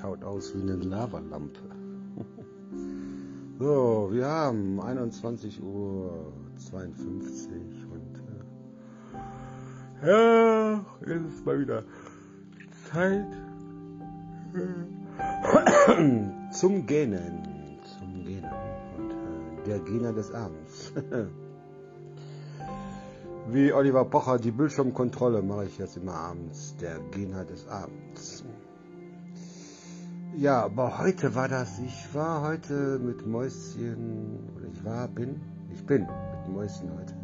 schaut aus wie eine Lavalampe. So, wir haben 21 Uhr 52 und äh, ja, jetzt ist mal wieder Zeit äh, zum Gähnen, zum Gähnen und äh, der Gähner des Abends. Wie Oliver Pocher die Bildschirmkontrolle mache ich jetzt immer abends, der Gähner des Abends. Ja, aber heute war das, ich war heute mit Mäuschen, oder ich war, bin, ich bin mit Mäuschen heute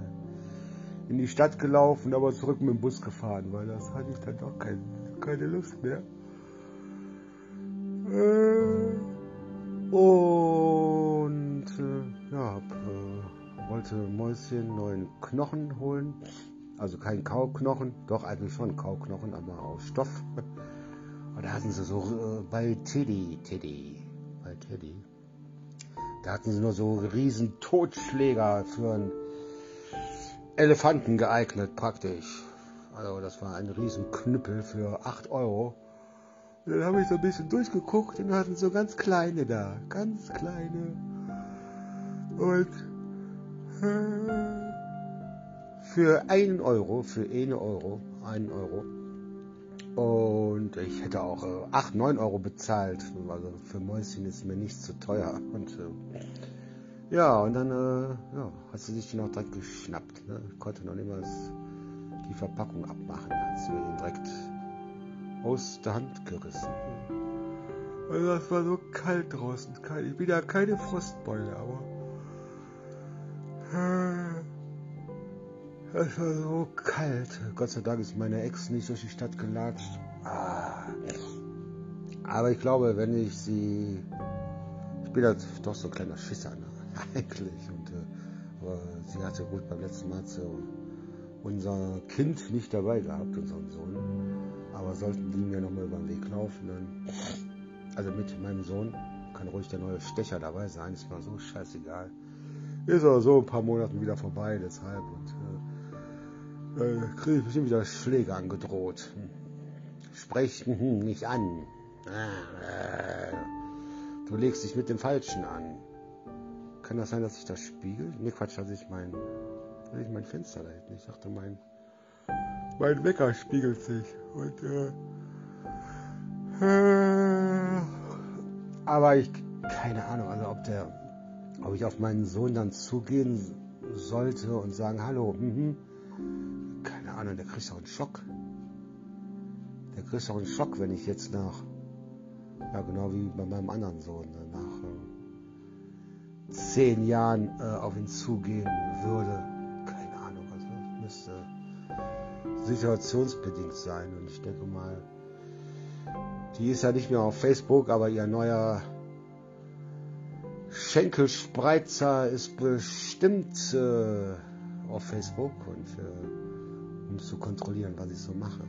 in die Stadt gelaufen, aber zurück mit dem Bus gefahren, weil das hatte ich dann doch kein, keine Lust mehr. Äh, und äh, ja, äh, wollte Mäuschen neuen Knochen holen. Also kein Kauknochen, doch eigentlich schon Kauknochen, aber aus Stoff. Da hatten sie so bei Teddy, Teddy, bei Teddy, da hatten sie nur so riesen Totschläger für einen Elefanten geeignet, praktisch. Also das war ein riesen Knüppel für 8 Euro. Und dann habe ich so ein bisschen durchgeguckt und hatten so ganz kleine da, ganz kleine. Und äh, für einen Euro, für eine Euro, einen Euro, und ich hätte auch äh, 8, 9 Euro bezahlt. Also für Mäuschen ist mir nicht zu teuer. Und äh, ja, und dann äh, ja, hat sie sich den auch direkt geschnappt. Ne? Ich konnte noch nicht mal die Verpackung abmachen. Hat sie mir den direkt aus der Hand gerissen. Also das war so kalt draußen. Ich bin ja keine Frostbeule, aber. Es war so kalt. Gott sei Dank ist meine Ex nicht durch die Stadt gelatscht. Ah. Aber ich glaube, wenn ich sie. Ich bin halt doch so ein kleiner Schisser, ne? eigentlich. Und, äh, aber sie hatte gut beim letzten Mal so unser Kind nicht dabei gehabt, unseren Sohn. Aber sollten die mir nochmal über den Weg laufen, dann. Also mit meinem Sohn kann ruhig der neue Stecher dabei sein, ist mir so scheißegal. Ist aber so ein paar Monaten wieder vorbei, deshalb. Und, äh, äh, kriege ich bestimmt wieder Schläge angedroht. Sprech nicht an. Du legst dich mit dem Falschen an. Kann das sein, dass sich das spiegelt? Ne, Quatsch, dass ich mein, dass ich mein Fenster da hinten. Ich dachte, mein, mein Wecker spiegelt sich. Und, äh, äh, aber ich, keine Ahnung, also ob der, ob ich auf meinen Sohn dann zugehen sollte und sagen, hallo, mhm, Ahnung, der kriegt auch einen Schock. Der kriegt auch einen Schock, wenn ich jetzt nach, ja genau wie bei meinem anderen Sohn, ne, nach äh, zehn Jahren äh, auf ihn zugehen würde. Keine Ahnung, also müsste situationsbedingt sein. Und ich denke mal, die ist ja nicht mehr auf Facebook, aber ihr neuer Schenkelspreizer ist bestimmt äh, auf Facebook und äh, um zu kontrollieren, was ich so mache.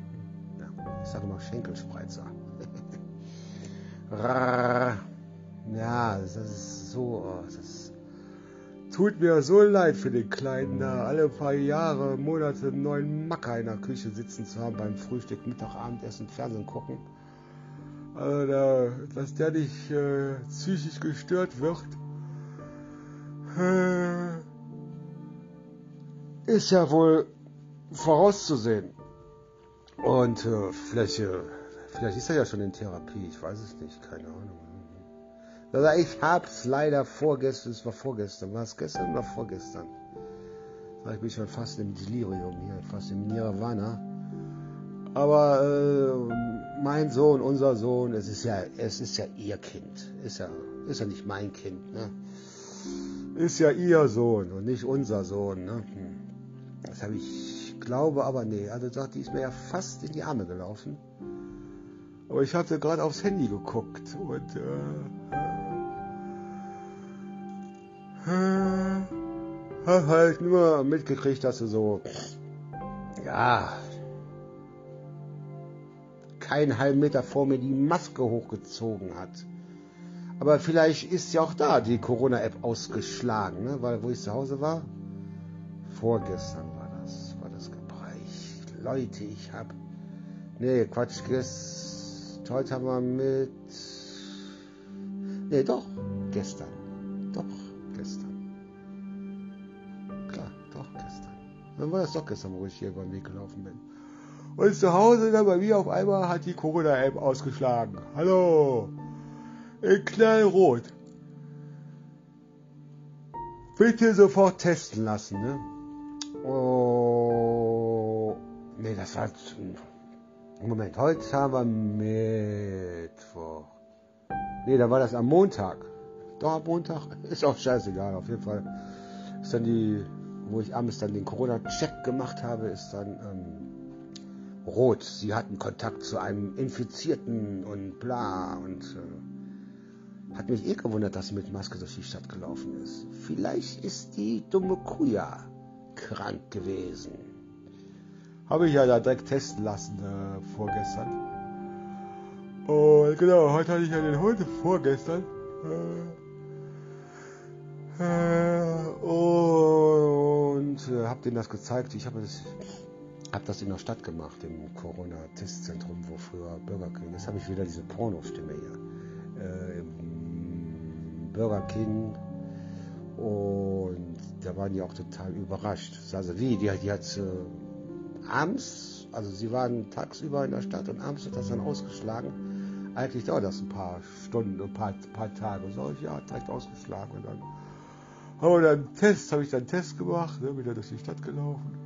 Ja, ich sage immer Schenkelspreizer. ja, das ist so, das tut mir so leid für den Kleinen, da alle paar Jahre, Monate neuen Macker in der Küche sitzen zu haben, beim Frühstück, Mittag, Abendessen, Fernsehen gucken. Also da, dass der nicht äh, psychisch gestört wird, äh, ist ja wohl vorauszusehen. Und äh, vielleicht, äh, vielleicht ist er ja schon in Therapie, ich weiß es nicht, keine Ahnung. Also ich hab's leider vorgestern, es war vorgestern, war es gestern oder vorgestern? Ich bin schon fast im Delirium hier, fast im Nirvana. Aber äh, mein Sohn, unser Sohn, es ist ja, es ist ja ihr Kind, ist ja, ist ja nicht mein Kind, ne? Ist ja ihr Sohn und nicht unser Sohn, ne? Hm. Das habe ich glaube aber, nee, also sagt, die ist mir ja fast in die Arme gelaufen. Aber ich hatte gerade aufs Handy geguckt und äh, äh, habe halt nur mitgekriegt, dass sie so, ja, keinen halben Meter vor mir die Maske hochgezogen hat. Aber vielleicht ist ja auch da die Corona-App ausgeschlagen, ne? weil wo ich zu Hause war, vorgestern Leute, ich hab. Nee, Quatsch, heute haben wir mit Nee, doch, gestern. Doch, gestern. Klar, doch, gestern. Dann war das doch gestern, wo ich hier über den Weg gelaufen bin. Und zu Hause dann bei mir auf einmal hat die Corona-App ausgeschlagen. Hallo! In knallrot. Bitte sofort testen lassen, ne? Oh, nee, das war. Moment, heute haben wir Mittwoch. Nee, da war das am Montag. Doch am Montag. Ist auch scheißegal. Auf jeden Fall ist dann die, wo ich abends dann den Corona-Check gemacht habe, ist dann ähm, rot. Sie hatten Kontakt zu einem Infizierten und bla und äh, hat mich eh gewundert, dass sie mit Maske durch die Stadt gelaufen ist. Vielleicht ist die dumme Kuja krank gewesen. Habe ich ja da direkt testen lassen äh, vorgestern. Und genau, heute hatte ich ja den Hund vorgestern. Äh, äh, und äh, habe denen das gezeigt. Ich habe das, hab das in der Stadt gemacht, im Corona-Testzentrum, wo früher Burger King. Jetzt habe ich wieder diese Porno-Stimme hier. Äh, Im Burger King. Und da waren die auch total überrascht. Also wie, die, die hat äh, abends, also sie waren tagsüber in der Stadt und abends hat das dann ausgeschlagen. Eigentlich dauert das ein paar Stunden, ein paar, paar Tage. So, ich, ja, direkt ausgeschlagen. Und dann haben wir dann einen Test, habe ich dann einen Test gemacht, ne, wieder durch die Stadt gelaufen.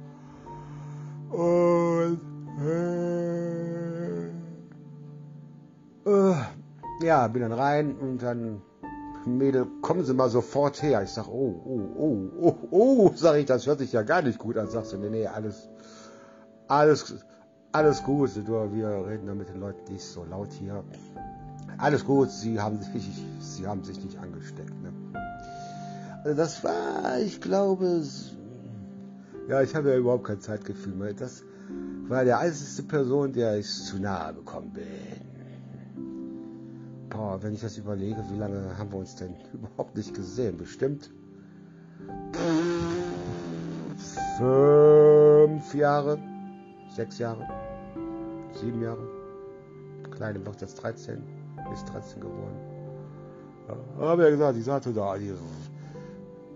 Und äh, äh, ja, bin dann rein und dann Mädel, kommen Sie mal sofort her. Ich sag, oh, oh, oh, oh, oh, sag ich, das hört sich ja gar nicht gut an. Sagst du, nee, nee, alles, alles, alles gut. Wir reden da mit den Leuten nicht so laut hier. Alles gut, Sie haben sich, Sie haben sich nicht angesteckt. Ne? Also das war, ich glaube, ja, ich habe ja überhaupt kein Zeitgefühl Das war der einzige Person, der ich zu nahe gekommen bin boah, wenn ich das überlege, wie lange haben wir uns denn überhaupt nicht gesehen? Bestimmt fünf Jahre, sechs Jahre, sieben Jahre. Kleine wird jetzt 13, ist 13 geworden. Ja, habe ja gesagt, die sah total, die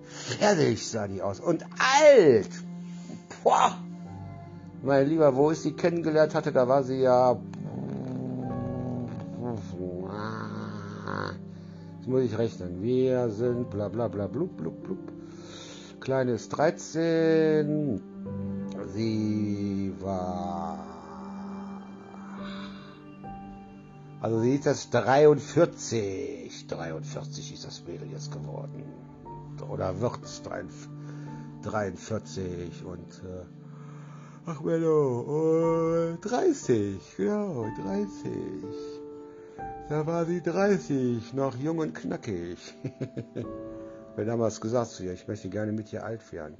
fertig sah die aus und alt. Boah. Mein Lieber, wo ich sie kennengelernt hatte, da war sie ja Jetzt muss ich rechnen. Wir sind bla bla bla blub blub blub. Kleines 13. Sie war. Also sie ist jetzt 43. 43 ist das Mädel jetzt geworden. Oder wird es 43 und äh, ach Menno, äh, 30, genau, 30. Da war sie 30, noch jung und knackig. ich habe damals gesagt zu ihr, ich möchte gerne mit ihr alt werden.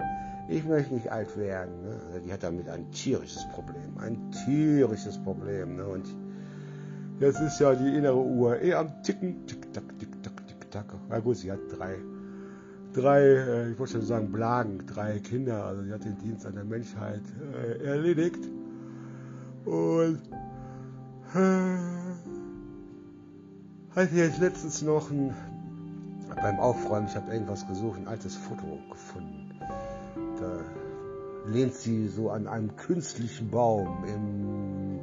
Ich möchte nicht alt werden. Ne? Also die hat damit ein tierisches Problem. Ein tierisches Problem. Ne? Und jetzt ist ja die innere Uhr eh am Ticken. Tick, tack, tick, tack, tick, tack. Na gut, sie hat drei, drei äh, ich wollte schon sagen, Blagen, drei Kinder. Also sie hat den Dienst an der Menschheit äh, erledigt. Und äh, hatte jetzt letztens noch ein, beim Aufräumen, ich habe irgendwas gesucht, ein altes Foto gefunden. Da lehnt sie so an einem künstlichen Baum im,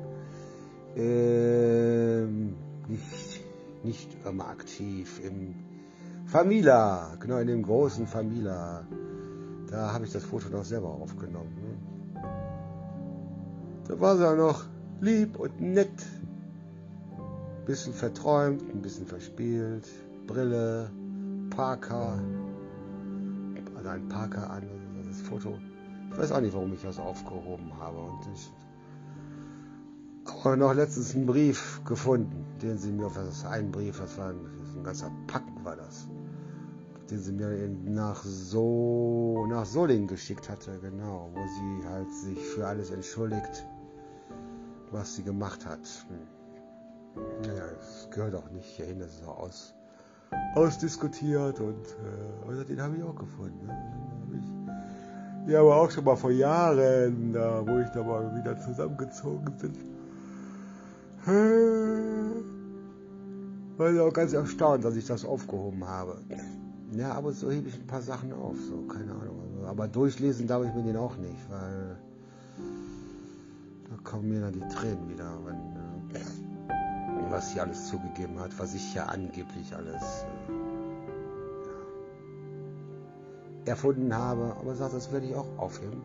ähm, nicht, nicht immer aktiv, im Famila, genau in dem großen Famila. Da habe ich das Foto noch selber aufgenommen. Da war sie auch noch lieb und nett bisschen verträumt, ein bisschen verspielt, Brille, Parker, also ein Parker an, Foto. Ich weiß auch nicht, warum ich das aufgehoben habe. Und ich habe noch letztens einen Brief gefunden, den sie mir, das ist ein Brief, das war ein, das ein ganzer Pack war das, den sie mir nach so nach Solingen geschickt hatte, genau, wo sie halt sich für alles entschuldigt, was sie gemacht hat. Naja, es gehört auch nicht hierhin, das ist auch aus, ausdiskutiert und äh, den habe ich auch gefunden. Ne? Ja, aber auch schon mal vor Jahren, da, wo ich da mal wieder zusammengezogen bin. war ich auch ganz erstaunt, dass ich das aufgehoben habe. Ja, aber so hebe ich ein paar Sachen auf, so, keine Ahnung. Also, aber durchlesen darf ich mir den auch nicht, weil da kommen mir dann die Tränen wieder, wenn, äh, was sie alles zugegeben hat, was ich ja angeblich alles erfunden habe. Aber sagt, das werde ich auch aufheben.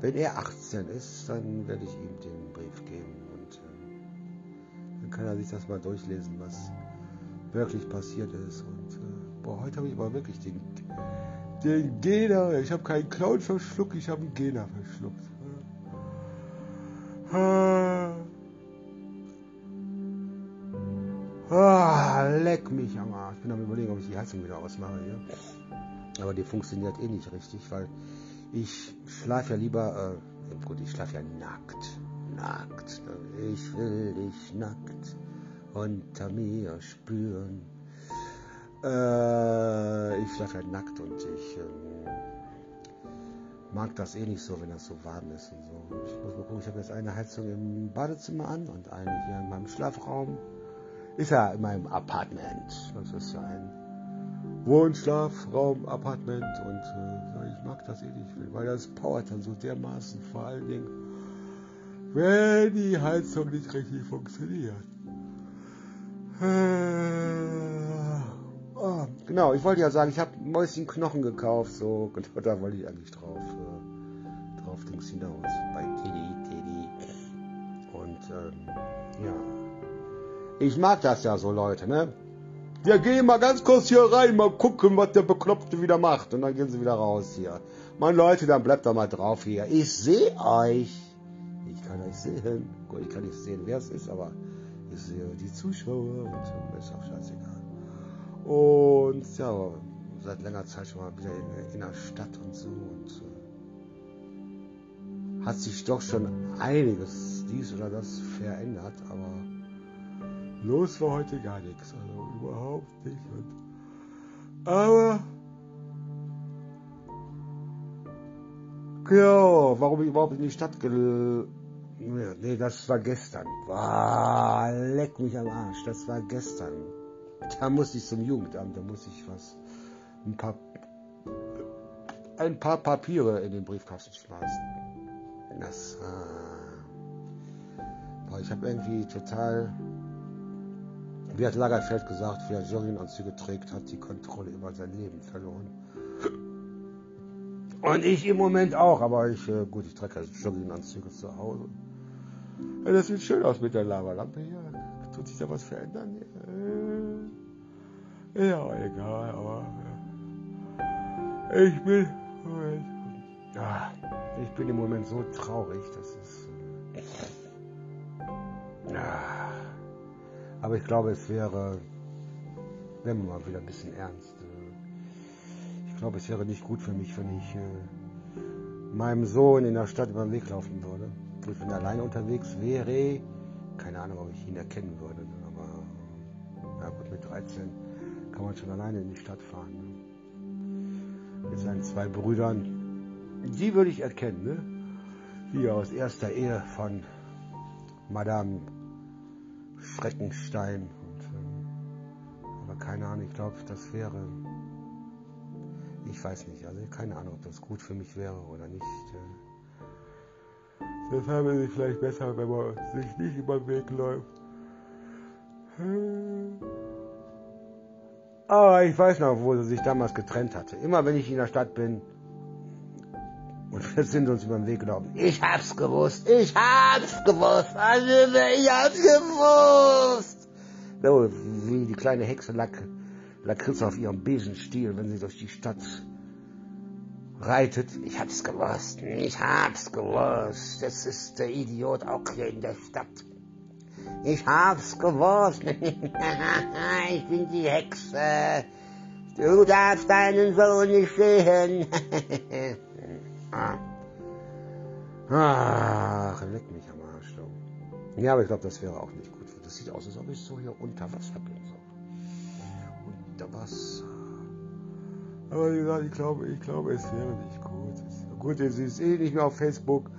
Wenn er 18 ist, dann werde ich ihm den Brief geben und äh, dann kann er sich das mal durchlesen, was wirklich passiert ist. Und äh, boah, heute habe ich aber wirklich den, den Gena, ich habe keinen Clown verschluckt, ich habe einen Gena verschluckt. Ah, ah, leck mich am Arsch. Ich bin am überlegen, ob ich die Heizung wieder ausmache hier. Aber die funktioniert eh nicht richtig, weil ich schlafe ja lieber, äh, gut, ich schlafe ja nackt. Nackt. Ich will dich nackt unter mir spüren. Äh, ich schlafe ja nackt und ich ähm, mag das eh nicht so, wenn das so warm ist und so. Ich muss mal gucken, ich habe jetzt eine Heizung im Badezimmer an und eine hier in meinem Schlafraum. Ist ja in meinem Apartment. Das ist ja ein Wohnschlafraum, Apartment und äh, ich mag das eh nicht, weil das powert dann so dermaßen, vor allen Dingen, wenn die Heizung nicht richtig funktioniert. Äh, oh, genau, ich wollte ja sagen, ich habe Mäuschenknochen gekauft, so, und da wollte ich eigentlich drauf, äh, drauf Dings hinaus, bei Teddy, Teddy. Und, ähm, ja. Ich mag das ja so, Leute, ne? Ja, geh mal ganz kurz hier rein, mal gucken, was der Bekloppte wieder macht. Und dann gehen sie wieder raus hier. Meine Leute, dann bleibt doch mal drauf hier. Ich sehe euch. Ich kann euch sehen. Gut, ich kann nicht sehen, wer es ist, aber ich sehe die Zuschauer und ist auch scheißegal. Und ja, seit längerer Zeit schon mal wieder in, in der Stadt und so. Und äh, hat sich doch schon einiges, dies oder das, verändert, aber los war heute gar nichts. Also überhaupt nicht. Aber ja, warum ich überhaupt in die Stadt gel... Nee, das war gestern. Ah, leck mich am Arsch. Das war gestern. Da musste ich zum Jugendamt, da musste ich was, ein paar, ein paar Papiere in den Briefkasten schmeißen. Das, äh, ich habe irgendwie total wie hat Lagerfeld gesagt, wer Jogginganzüge trägt, hat die Kontrolle über sein Leben verloren. Und ich im Moment auch, aber ich, äh, gut, ich trage Jogginganzüge zu Hause. Ja, das sieht schön aus mit der Lavalampe hier. Tut sich da was verändern? Äh, ja, egal, aber ich bin, ich bin im Moment so traurig, das ist, ja. Aber ich glaube, es wäre, wenn wir mal wieder ein bisschen ernst, äh, ich glaube, es wäre nicht gut für mich, wenn ich äh, meinem Sohn in der Stadt über den Weg laufen würde. Gut, wenn er alleine unterwegs wäre, keine Ahnung, ob ich ihn erkennen würde. Aber ja gut, mit 13 kann man schon alleine in die Stadt fahren. Ne? Mit seinen zwei Brüdern, die würde ich erkennen. Ne? Die aus erster Ehe von Madame Schreckenstein. Und, ähm, aber keine Ahnung, ich glaube, das wäre, ich weiß nicht, also keine Ahnung, ob das gut für mich wäre oder nicht. Äh. Deshalb ist es vielleicht besser, wenn man sich nicht über den Weg läuft. Aber ich weiß noch, wo sie sich damals getrennt hatte. Immer wenn ich in der Stadt bin, sind uns über den Weg gelaufen. Ich hab's gewusst, ich hab's gewusst, also ich hab's gewusst. So, wie die kleine Hexe Lack, Lakritze auf ihrem Besenstiel, wenn sie durch die Stadt reitet. Ich hab's gewusst, ich hab's gewusst. Das ist der Idiot auch hier in der Stadt. Ich hab's gewusst. ich bin die Hexe. Du darfst deinen Sohn nicht sehen. Ah. Ach, leck mich am Arsch. Du. Ja, aber ich glaube, das wäre auch nicht gut. Das sieht aus, als ob ich so hier unter Wasser bin. So. Unter Wasser. Aber wie gesagt, ich glaube, ich glaube, es wäre nicht gut. Es, gut, es ist eh nicht mehr auf Facebook.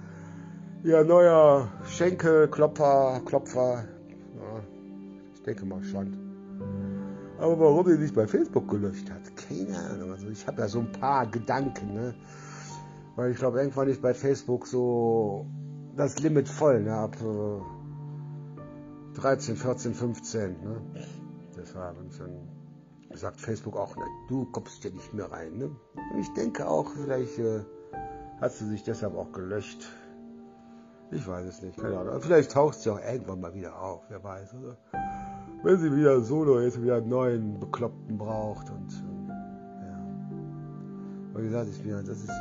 Ja, neuer Schenkelklopfer, Klopfer. Ja, ich denke mal schon. Aber warum die nicht bei Facebook gelöscht hat, keine Ahnung. Also ich habe ja so ein paar Gedanken, ne? Weil ich glaube, irgendwann ist bei Facebook so das Limit voll, ne? Ab äh, 13, 14, 15, ne? Deshalb dann sagt Facebook auch, ne, du kommst ja nicht mehr rein, ne? Und ich denke auch, vielleicht äh, hat sie sich deshalb auch gelöscht. Ich weiß es nicht, keine Ahnung. Vielleicht taucht sie auch irgendwann mal wieder auf, wer weiß. Oder? Wenn sie wieder solo ist, wieder einen neuen Bekloppten braucht und äh, ja. Wie gesagt, ich bin, das ist,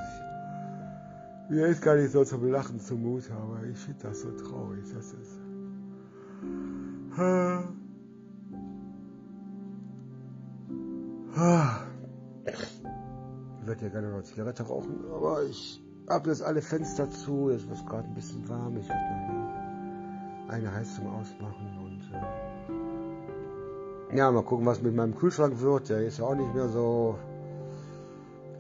mir ist gar nicht so zum Lachen zumute, aber ich finde das so traurig. Das ist. Ich würde ja gerne noch Zigarette rauchen, aber ich habe jetzt alle Fenster zu. Jetzt wird es gerade ein bisschen warm. Ich werde mal eine Heizung ausmachen und äh, ja, mal gucken, was mit meinem Kühlschrank wird. Der ist ja auch nicht mehr so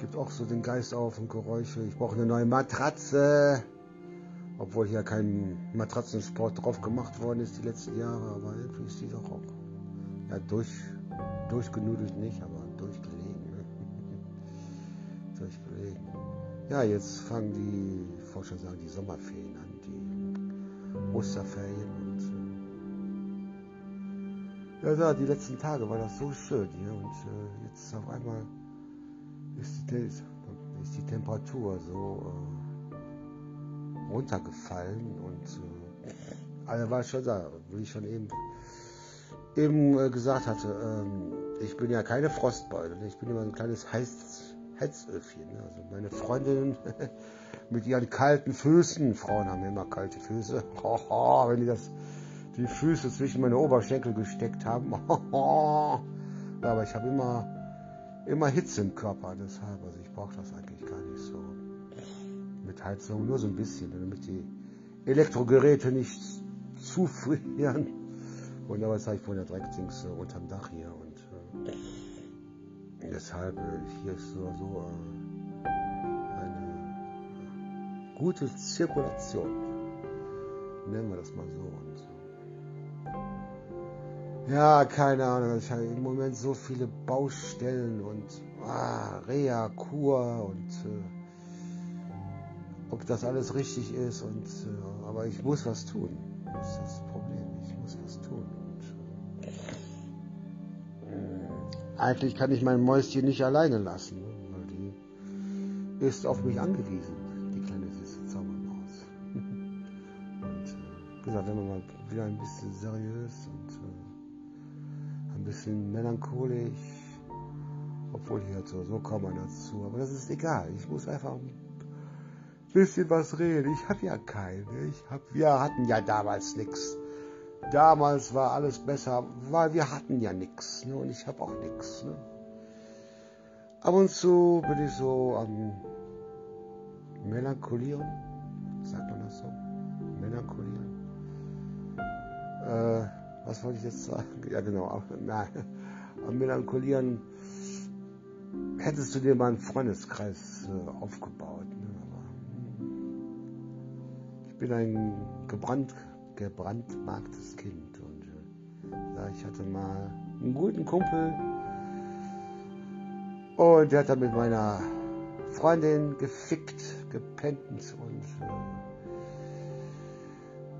gibt auch so den Geist auf und Geräusche. Ich brauche eine neue Matratze. Obwohl hier kein Matratzensport drauf gemacht worden ist die letzten Jahre, aber irgendwie ist die doch auch ja, durch, durchgenudelt nicht, aber durchgelegen. Ne? durchgelegen. Ja, jetzt fangen die, schon sagen, die Sommerferien an, die Osterferien und äh, ja, die letzten Tage war das so schön hier und äh, jetzt auf einmal ist die, ist die Temperatur so äh, runtergefallen und äh, also war schon da, wie ich schon eben, eben äh, gesagt hatte, ähm, ich bin ja keine Frostbeule, ne? ich bin immer ein kleines Heiz, Heizöfchen. Ne? Also meine Freundinnen mit ihren kalten Füßen, Frauen haben immer kalte Füße, wenn die das die Füße zwischen meine Oberschenkel gesteckt haben. Aber ich habe immer immer Hitze im Körper, deshalb, also ich brauche das eigentlich gar nicht so. Mit Heizung nur so ein bisschen, damit die Elektrogeräte nicht zufrieren. Und aber jetzt habe ich vorhin ja direkt links äh, unterm Dach hier und äh, deshalb äh, hier ist so, so äh, eine gute Zirkulation. Nennen wir das mal so. Ja, keine Ahnung. Ich habe im Moment so viele Baustellen und ah, Rea, Kur und äh, ob das alles richtig ist. Und, äh, aber ich muss was tun. Das ist das Problem. Ich muss was tun. Und, äh, eigentlich kann ich mein Mäuschen nicht alleine lassen, ne, weil die ist auf mich angewiesen, die kleine süße Zaubermaus. und äh, gesagt, wenn man mal wieder ein bisschen seriös und bisschen melancholisch, obwohl hier so, so kommt man dazu. Aber das ist egal. Ich muss einfach ein bisschen was reden. Ich habe ja keine. Ich hab, wir hatten ja damals nichts. Damals war alles besser, weil wir hatten ja nichts. Ne? Und ich habe auch nichts. Ne? Ab und zu bin ich so am Melancholieren. Sagt man das so? Melancholieren. Äh, was wollte ich jetzt sagen? Ja, genau. Na, am Melancholieren hättest du dir mal einen Freundeskreis äh, aufgebaut. Ne? Hm. ich bin ein gebrannt, gebrandmarktes Kind und äh, ja, ich hatte mal einen guten Kumpel und der hat dann mit meiner Freundin gefickt, gepennt und äh,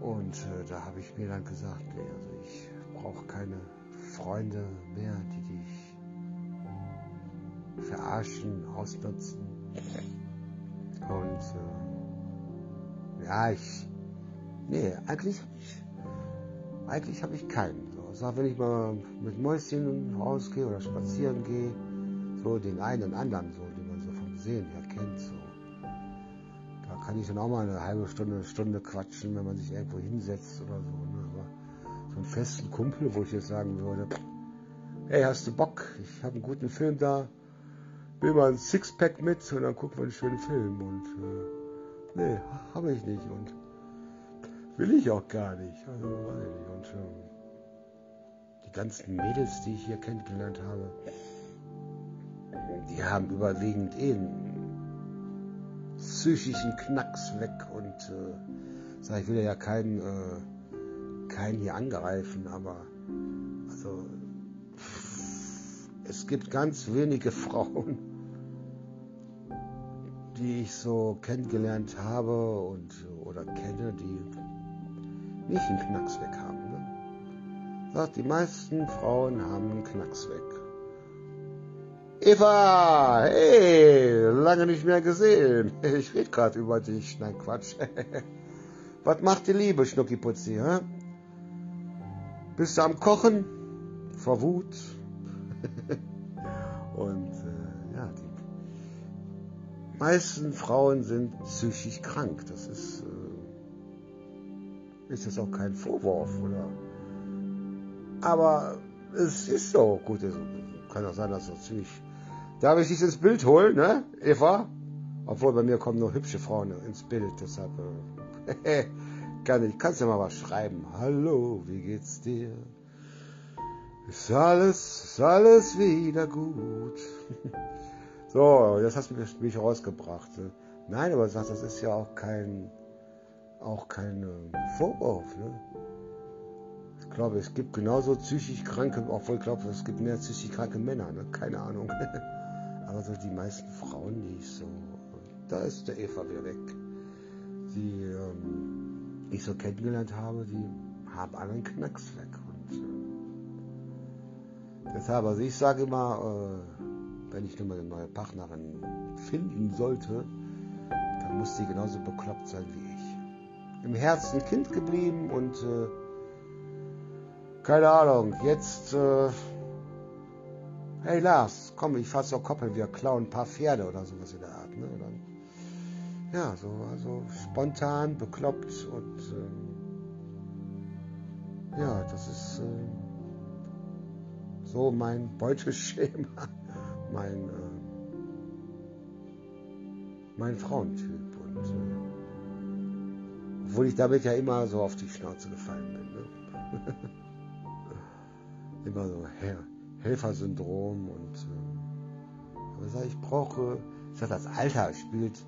und äh, da habe ich mir dann gesagt, also ich brauche keine Freunde mehr, die dich verarschen, ausnutzen. Und äh, ja, ich, nee, eigentlich habe ich, eigentlich habe ich keinen. So, sag, wenn ich mal mit Mäuschen rausgehe oder spazieren gehe, so den einen und anderen, so, den man so vom Sehen her kennt, so kann ich dann auch mal eine halbe Stunde, Stunde quatschen, wenn man sich irgendwo hinsetzt oder so. Ne? Aber so einen festen Kumpel, wo ich jetzt sagen würde, hey, hast du Bock? Ich habe einen guten Film da, will mal ein Sixpack mit und dann gucken wir einen schönen Film. Und äh, nee, habe ich nicht und will ich auch gar nicht. Also weiß ich nicht. Und ähm, die ganzen Mädels, die ich hier kennengelernt habe, die haben überwiegend eh psychischen Knacks weg und äh, sag, ich will ja keinen, äh, keinen hier angreifen, aber also es gibt ganz wenige Frauen, die ich so kennengelernt habe und oder kenne, die nicht einen Knacks weg haben. Ne? Sagt, die meisten Frauen haben einen Knacks weg. Eva, hey, lange nicht mehr gesehen. Ich rede gerade über dich. Nein, Quatsch. Was macht die Liebe, Schnuckiputzi, hä? Bist du am Kochen? Vor Wut? Und äh, ja, die meisten Frauen sind psychisch krank. Das ist, äh, ist das auch kein Vorwurf, oder? Aber es ist so. Gut, es kann auch sein, dass das ziemlich. Darf ich dich ins Bild holen, ne, Eva? Obwohl bei mir kommen nur hübsche Frauen ins Bild, deshalb äh, kann ich, kannst ja mal was schreiben. Hallo, wie geht's dir? Ist alles, ist alles wieder gut. so, jetzt hast du mich rausgebracht. Nein, aber das ist ja auch kein, auch kein ähm, Vorwurf. Ne? Ich glaube, es gibt genauso psychisch kranke, obwohl ich glaube, es gibt mehr psychisch kranke Männer. Ne? Keine Ahnung. aber so die meisten Frauen, die ich so, da ist der Eva wieder weg. Die ähm, ich so kennengelernt habe, die haben alle einen Knacks weg. Und, äh, Deshalb, also ich sage immer, äh, wenn ich nur mal eine neue Partnerin finden sollte, dann muss sie genauso bekloppt sein wie ich. Im Herzen Kind geblieben und äh, keine Ahnung, jetzt, äh, hey Lars, komm, ich fahr zur Koppel, wir klauen ein paar Pferde oder sowas in der Art. Ne? Oder, ja, so also spontan, bekloppt und äh, ja, das ist äh, so mein Beuteschema, mein, äh, mein Frauentyp. Und äh, obwohl ich damit ja immer so auf die Schnauze gefallen bin. Ne? immer so Helfersyndrom und äh, aber sag, ich brauche, ich sag, das Alter spielt.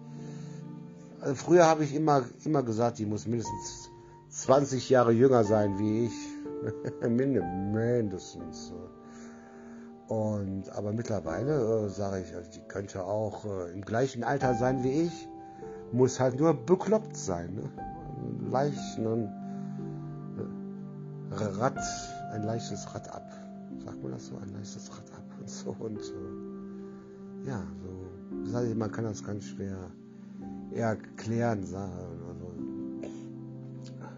Also früher habe ich immer, immer gesagt, die muss mindestens 20 Jahre jünger sein wie ich. mindestens. Und, aber mittlerweile äh, sage ich, also die könnte auch äh, im gleichen Alter sein wie ich, muss halt nur bekloppt sein. Ne? Ein leichten äh, Rad, ein leichtes Rad ab. Sagt man das so? Ein leichtes Rad ab und so und so. Ja, so. Man kann das ganz schwer erklären, sagen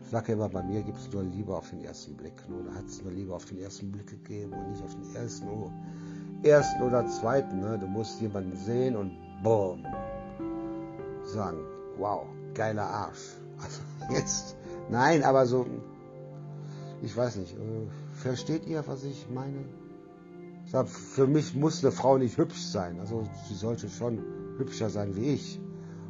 ich sage immer, bei mir gibt es nur Liebe auf den ersten Blick. Oder hat es nur Liebe auf den ersten Blick gegeben und nicht auf den ersten, oh, ersten oder zweiten. Ne? Du musst jemanden sehen und boom. Sagen, wow, geiler Arsch. Also jetzt, nein, aber so, ich weiß nicht, äh, versteht ihr, was ich meine? Sag, für mich muss eine Frau nicht hübsch sein. Also sie sollte schon hübscher sein wie ich.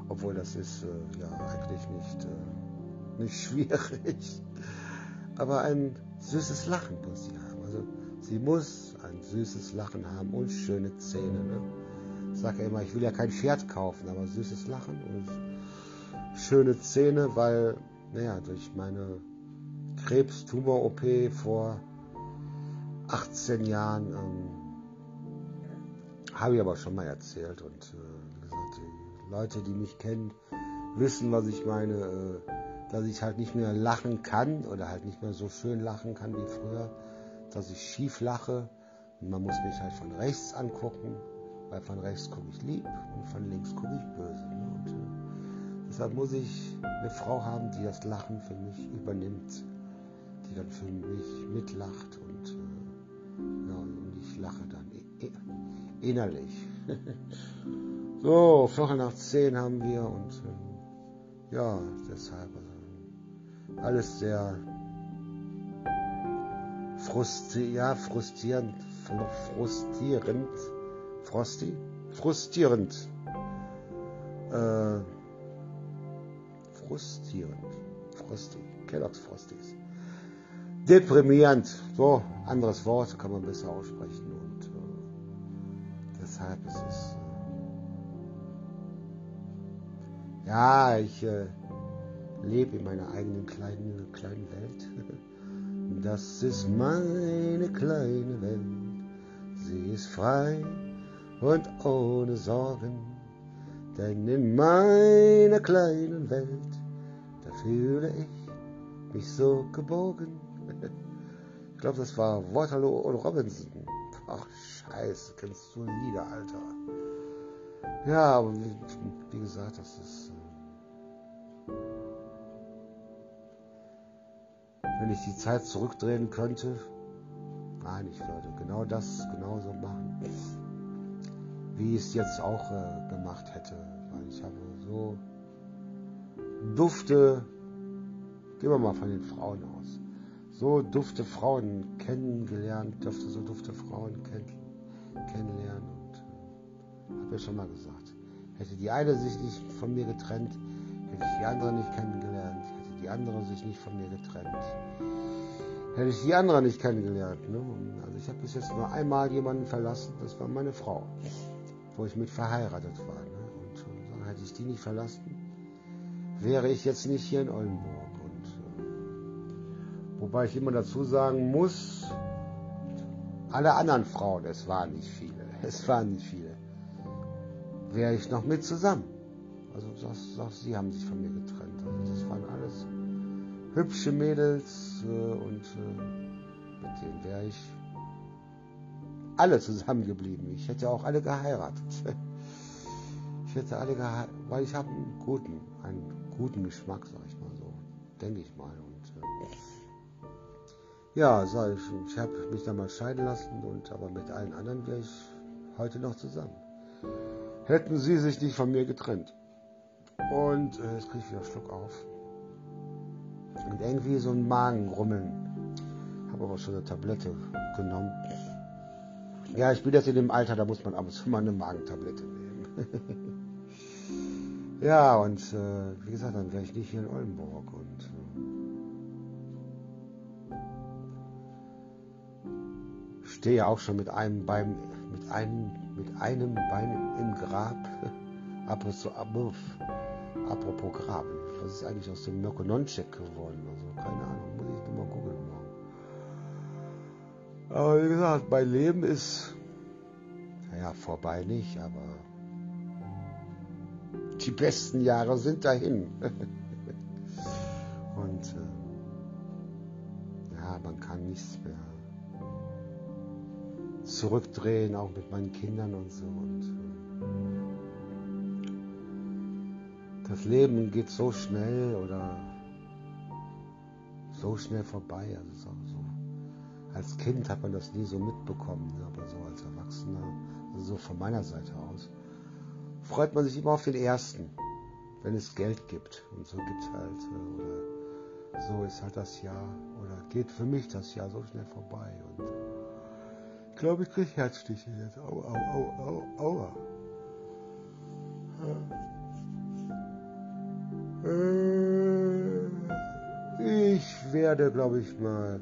Obwohl das ist äh, ja eigentlich nicht. Äh, nicht schwierig. Aber ein süßes Lachen muss sie haben. Also sie muss ein süßes Lachen haben und schöne Zähne. Ne? Ich sage ja immer, ich will ja kein Pferd kaufen, aber süßes Lachen und schöne Zähne, weil, naja, durch meine Krebstumor-OP vor 18 Jahren ähm, habe ich aber schon mal erzählt und äh, gesagt, die Leute, die mich kennen, wissen, was ich meine. Äh, dass ich halt nicht mehr lachen kann oder halt nicht mehr so schön lachen kann wie früher, dass ich schief lache und man muss mich halt von rechts angucken, weil von rechts gucke ich lieb und von links gucke ich böse. Ne? Und, äh, deshalb muss ich eine Frau haben, die das Lachen für mich übernimmt, die dann für mich mitlacht ja, und ich lache dann innerlich. so, Viertel nach zehn haben wir und äh, ja, deshalb. Also, alles sehr frusti ja, frustrierend, frustrierend, frosty, frustrierend, äh, frustrierend, frosty, Kellogg's Frosties. Deprimierend, so, anderes Wort, kann man besser aussprechen und äh, deshalb ist es, äh, ja, ich, äh, lebe in meiner eigenen kleinen, kleinen Welt. Das ist meine kleine Welt. Sie ist frei und ohne Sorgen, denn in meiner kleinen Welt, da fühle ich mich so geborgen. Glaube, das war Waterloo und Robinson. Ach, scheiße, kennst du Lieder, Alter. Ja, aber wie, wie gesagt, das ist... Äh, wenn ich die Zeit zurückdrehen könnte, nein, ich würde genau das genauso machen, wie ich es jetzt auch äh, gemacht hätte. Weil ich habe so dufte, gehen wir mal von den Frauen aus, so dufte Frauen kennengelernt, dürfte so dufte Frauen kenn kennenlernen und äh, habe ja schon mal gesagt, hätte die eine sich nicht von mir getrennt, hätte ich die andere nicht kennengelernt, hätte die andere sich nicht von mir getrennt, hätte ich die andere nicht kennengelernt. Ne? Also ich habe bis jetzt nur einmal jemanden verlassen, das war meine Frau, wo ich mit verheiratet war. Ne? Und äh, hätte ich die nicht verlassen, wäre ich jetzt nicht hier in Oldenburg. Wobei ich immer dazu sagen muss, alle anderen Frauen, es waren nicht viele, es waren nicht viele, wäre ich noch mit zusammen. Also das, das, sie haben sich von mir getrennt. Also das waren alles hübsche Mädels äh, und äh, mit denen wäre ich alle zusammengeblieben. Ich hätte auch alle geheiratet. Ich hätte alle geheiratet, weil ich habe einen guten, einen guten Geschmack, sag ich mal so, denke ich mal. Ja, ich, ich habe mich damals scheiden lassen und aber mit allen anderen wäre ich heute noch zusammen. Hätten sie sich nicht von mir getrennt. Und äh, jetzt kriege ich wieder einen Schluck auf. Und irgendwie so ein Magenrummeln. Habe aber schon eine Tablette genommen. Ja, ich bin jetzt in dem Alter, da muss man ab und zu mal eine Magentablette nehmen. ja, und äh, wie gesagt, dann wäre ich nicht hier in Oldenburg. Und stehe auch schon mit einem Bein, mit einem, mit einem Bein im Grab. apropos, Grab. Was ist eigentlich aus dem Mirkononchek geworden? Also keine Ahnung, muss ich nochmal googeln morgen. Aber wie gesagt, mein Leben ist, naja, vorbei nicht, aber die besten Jahre sind dahin. Und äh, ja, man kann nichts mehr zurückdrehen, auch mit meinen Kindern und so. Und äh, das Leben geht so schnell oder so schnell vorbei. Also so. Als Kind hat man das nie so mitbekommen, ne, aber so als Erwachsener, also so von meiner Seite aus, freut man sich immer auf den ersten, wenn es Geld gibt. Und so gibt es halt, äh, oder so ist halt das Jahr, oder geht für mich das Jahr so schnell vorbei. Und glaube, ich kriege Herzstiche jetzt. Au, au, au, au, aua. Äh, ich werde, glaube ich, mal.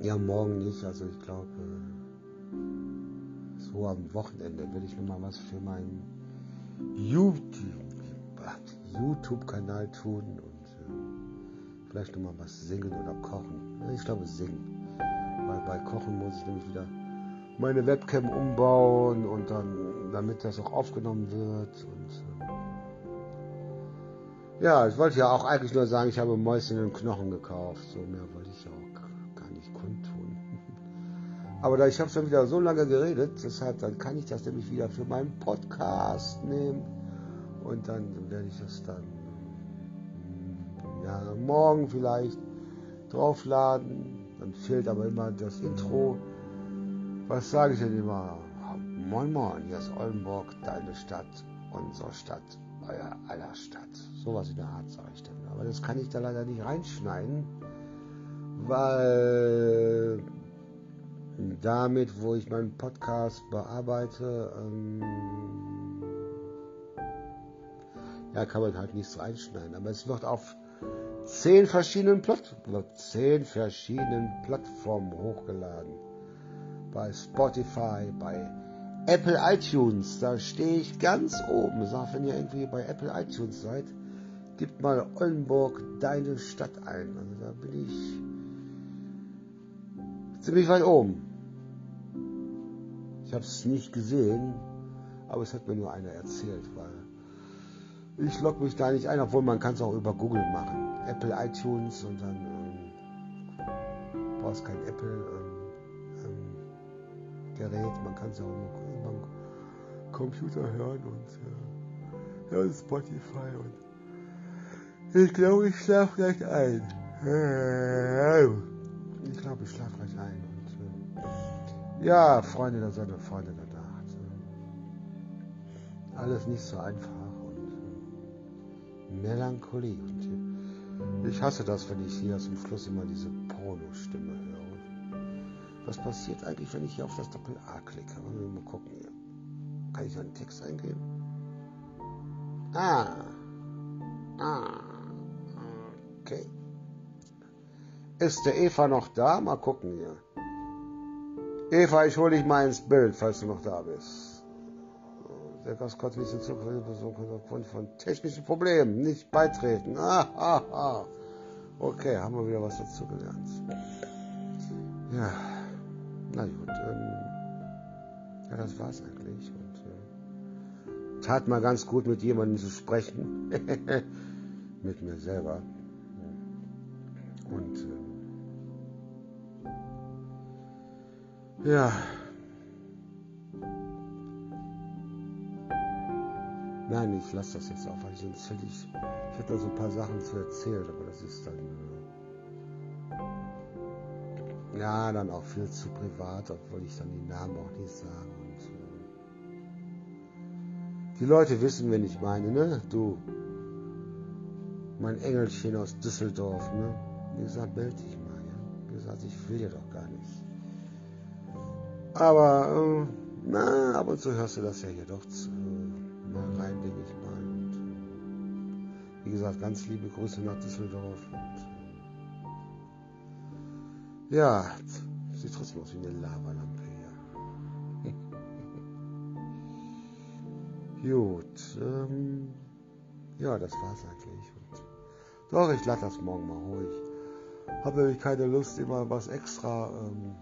Ja, morgen nicht. Also, ich glaube, so am Wochenende will ich nochmal was für meinen YouTube-Kanal tun und äh, vielleicht nochmal was singen oder kochen. Ich glaube, singen weil bei Kochen muss ich nämlich wieder meine Webcam umbauen und dann, damit das auch aufgenommen wird. Und, äh, ja, ich wollte ja auch eigentlich nur sagen, ich habe Mäuschen und Knochen gekauft. So mehr wollte ich auch gar nicht kundtun. Aber da ich habe schon wieder so lange geredet, deshalb dann kann ich das nämlich wieder für meinen Podcast nehmen und dann werde ich das dann ja, morgen vielleicht draufladen dann fehlt aber immer das Intro. Was sage ich denn immer? Moin Moin, hier ist Oldenburg, deine Stadt, unsere Stadt, euer aller Stadt. Sowas in der Art sage ich dann. Aber das kann ich da leider nicht reinschneiden, weil damit, wo ich meinen Podcast bearbeite, ähm, ja, kann man halt nichts reinschneiden. Aber es wird auf zehn verschiedenen, Platt zehn verschiedenen Plattformen hochgeladen. Bei Spotify, bei Apple iTunes, da stehe ich ganz oben. Sag, wenn ihr irgendwie bei Apple iTunes seid, gebt mal Oldenburg deine Stadt ein. Also da bin ich ziemlich weit oben. Ich habe es nicht gesehen, aber es hat mir nur einer erzählt, weil ich logge mich da nicht ein, obwohl man kann es auch über Google machen. Apple iTunes und dann ähm, brauchst kein Apple ähm, ähm, Gerät, man kann es auch über den Computer hören und äh, ja, Spotify und ich glaube, ich schlafe gleich ein. Ich glaube, ich schlafe gleich ein. Und, äh, ja, Freunde der Sonne, Freunde der Nacht. Äh, alles nicht so einfach äh, Melancholie. Und ich hasse das, wenn ich hier zum Schluss immer diese Porno-Stimme höre. Was passiert eigentlich, wenn ich hier auf das Doppel-A klicke? Mal gucken. Hier. Kann ich einen Text eingeben? Ah. Ah. Okay. Ist der Eva noch da? Mal gucken hier. Eva, ich hole dich mal ins Bild, falls du noch da bist. Der Gast konnte nicht hinzufügen, aufgrund von technischen Problemen nicht beitreten. Okay, haben wir wieder was dazu gelernt. Ja, na gut. Ähm, ja, das war's eigentlich. Und äh, tat mal ganz gut, mit jemandem zu sprechen. mit mir selber. Und äh, Ja. Nein, ich lasse das jetzt auch, weil sonst hätte ich, ich hätte da so ein paar Sachen zu erzählen, aber das ist dann, ja, dann auch viel zu privat, obwohl ich dann die Namen auch nicht sage. Und, die Leute wissen, wen ich meine, ne? Du, mein Engelchen aus Düsseldorf, ne? Wie gesagt, melde dich mal, ja? Wie gesagt, ich will dir doch gar nicht. Aber, äh, na, ab und zu hörst du das ja hier doch zu, mal rein, denke ich mal. Und, wie gesagt, ganz liebe Grüße nach Düsseldorf. Und, ja, sieht trotzdem aus wie eine Lavalampe hier. Gut, ähm, ja, das war's eigentlich. Und, doch, ich lasse das morgen mal ruhig. Habe nämlich keine Lust, immer was extra ähm,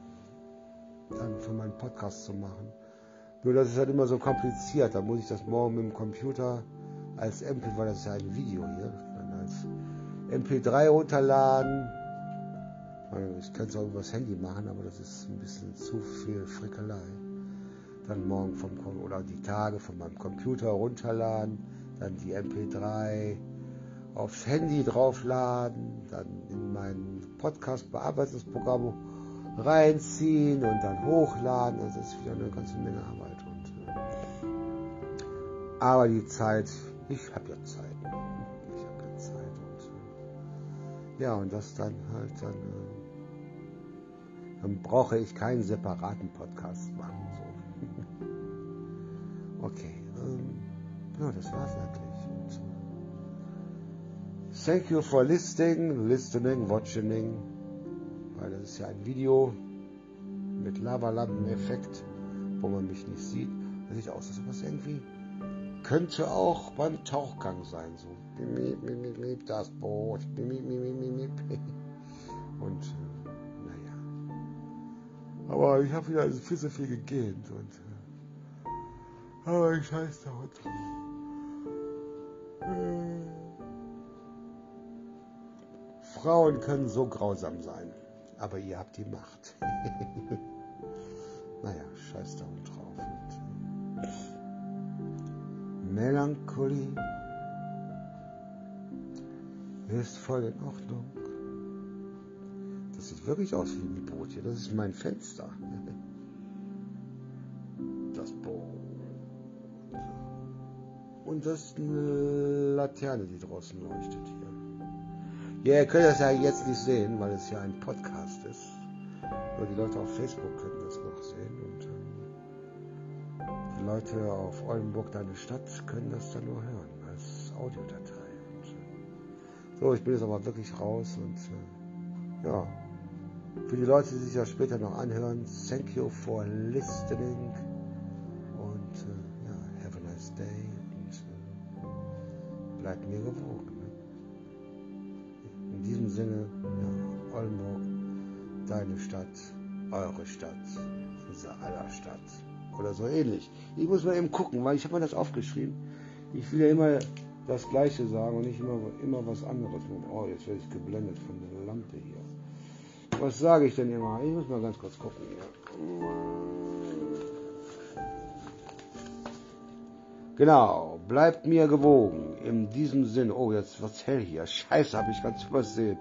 dann für meinen Podcast zu machen. Nur das ist halt immer so kompliziert. Da muss ich das morgen mit dem Computer als MP, weil das ja ein Video hier, dann als MP3 runterladen. Ich könnte es auch übers Handy machen, aber das ist ein bisschen zu viel Frickelei. Dann morgen vom oder die Tage von meinem Computer runterladen, dann die MP3 aufs Handy draufladen, dann in mein Podcast-Bearbeitungsprogramm reinziehen und dann hochladen. Das ist wieder eine ganze Menge Arbeit. Aber die Zeit, ich habe ja Zeit. Ich habe ja Zeit. Und, ja, und das dann halt dann, äh, dann brauche ich keinen separaten Podcast machen. So. okay, ähm, ja, das war's eigentlich. Und, thank you for listening, listening, watching weil das ist ja ein Video mit Lavalampen-Effekt, wo man mich nicht sieht. Das sieht aus, als ob das irgendwie könnte auch beim Tauchgang sein. So, das Boot, und äh, naja. Aber ich habe wieder viel zu viel gegähnt und äh, aber ich scheiß da. Äh, Frauen können so grausam sein aber ihr habt die Macht. naja, scheiß da Melancholie ist voll in Ordnung. Das sieht wirklich aus wie ein Boot hier. Das ist mein Fenster. Das Boot. Und das ist eine Laterne, die draußen leuchtet hier. Ja, ihr könnt das ja jetzt nicht sehen, weil es ja ein Podcast ist. Nur die Leute auf Facebook können das noch sehen Leute auf Oldenburg, deine Stadt, können das dann nur hören als Audiodatei. Und, äh, so, ich bin jetzt aber wirklich raus und äh, ja, für die Leute, die sich ja später noch anhören, thank you for listening und äh, ja, have a nice day und bleibt mir gewogen. In diesem Sinne, ja, Oldenburg, deine Stadt, eure Stadt, unser aller Stadt. Oder so ähnlich. Ich muss mal eben gucken, weil ich habe mir das aufgeschrieben. Ich will ja immer das Gleiche sagen und nicht immer, immer was anderes. Oh, jetzt werde ich geblendet von der Lampe hier. Was sage ich denn immer? Ich muss mal ganz kurz gucken. Ja. Genau, bleibt mir gewogen. In diesem Sinne, oh, jetzt wird's hell hier. Scheiße, habe ich ganz übersehen.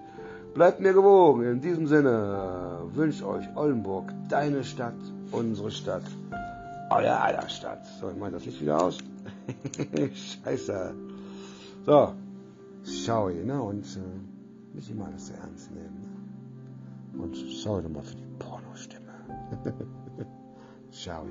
Bleibt mir gewogen. In diesem Sinne wünscht euch Oldenburg, deine Stadt, unsere Stadt, euer aller Stadt. So, ich mache das Licht wieder aus. Scheiße. So, schau hier, ne? Und äh, nicht immer alles so ernst nehmen. Ne? Und schau doch mal für die Pornostimme. Ciao.